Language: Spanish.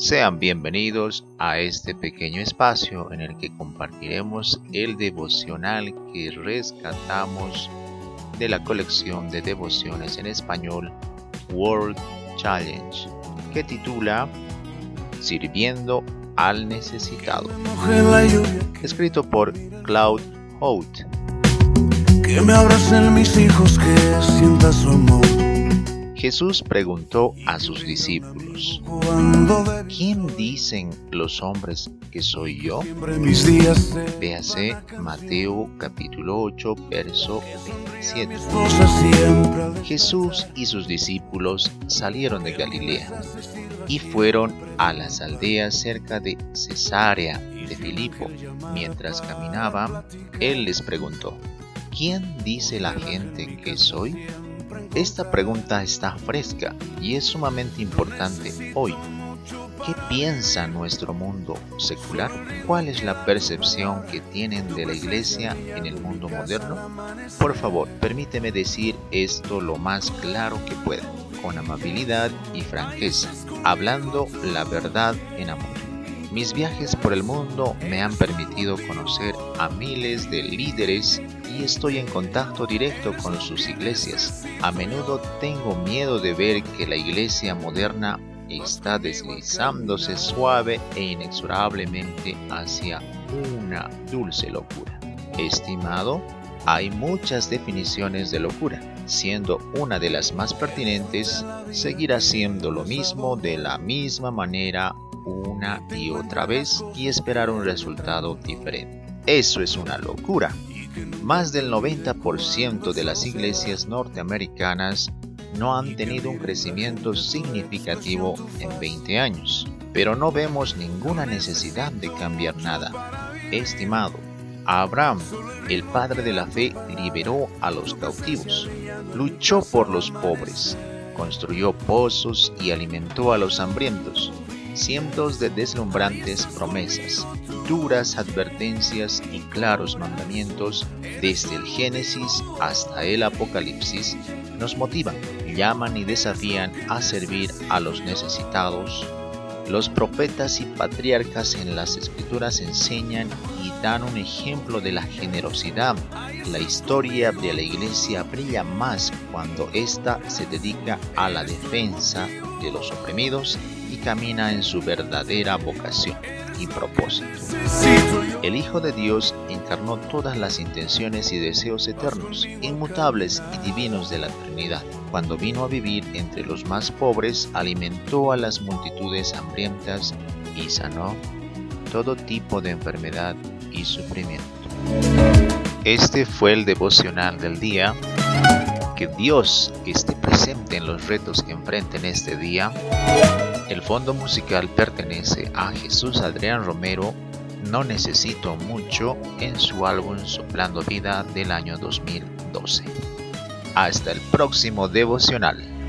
Sean bienvenidos a este pequeño espacio en el que compartiremos el devocional que rescatamos de la colección de devociones en español World Challenge, que titula Sirviendo al Necesitado, escrito por Claude Hout. Que me abracen mis hijos, que sienta su amor Jesús preguntó a sus discípulos, ¿quién dicen los hombres que soy yo? Véase Mateo capítulo 8, verso 27. Jesús y sus discípulos salieron de Galilea y fueron a las aldeas cerca de Cesarea de Filipo. Mientras caminaban, él les preguntó, ¿quién dice la gente que soy? Esta pregunta está fresca y es sumamente importante hoy. ¿Qué piensa nuestro mundo secular? ¿Cuál es la percepción que tienen de la iglesia en el mundo moderno? Por favor, permíteme decir esto lo más claro que pueda, con amabilidad y franqueza, hablando la verdad en amor. Mis viajes por el mundo me han permitido conocer a miles de líderes y estoy en contacto directo con sus iglesias. A menudo tengo miedo de ver que la iglesia moderna está deslizándose suave e inexorablemente hacia una dulce locura. Estimado, hay muchas definiciones de locura, siendo una de las más pertinentes seguir haciendo lo mismo de la misma manera una y otra vez y esperar un resultado diferente. Eso es una locura. Más del 90% de las iglesias norteamericanas no han tenido un crecimiento significativo en 20 años, pero no vemos ninguna necesidad de cambiar nada. Estimado, Abraham, el padre de la fe, liberó a los cautivos, luchó por los pobres, construyó pozos y alimentó a los hambrientos, cientos de deslumbrantes promesas, duras advertencias y claros mandamientos desde el Génesis hasta el Apocalipsis nos motivan, llaman y desafían a servir a los necesitados. Los profetas y patriarcas en las escrituras enseñan y dan un ejemplo de la generosidad. La historia de la iglesia brilla más cuando ésta se dedica a la defensa de los oprimidos y camina en su verdadera vocación y propósito. El Hijo de Dios encarnó todas las intenciones y deseos eternos, inmutables y divinos de la Trinidad. Cuando vino a vivir entre los más pobres, alimentó a las multitudes hambrientas y sanó todo tipo de enfermedad y sufrimiento. Este fue el devocional del día. Que Dios esté presente en los retos que enfrenten este día el fondo musical pertenece a Jesús Adrián Romero, No Necesito Mucho, en su álbum Soplando Vida del año 2012. Hasta el próximo devocional.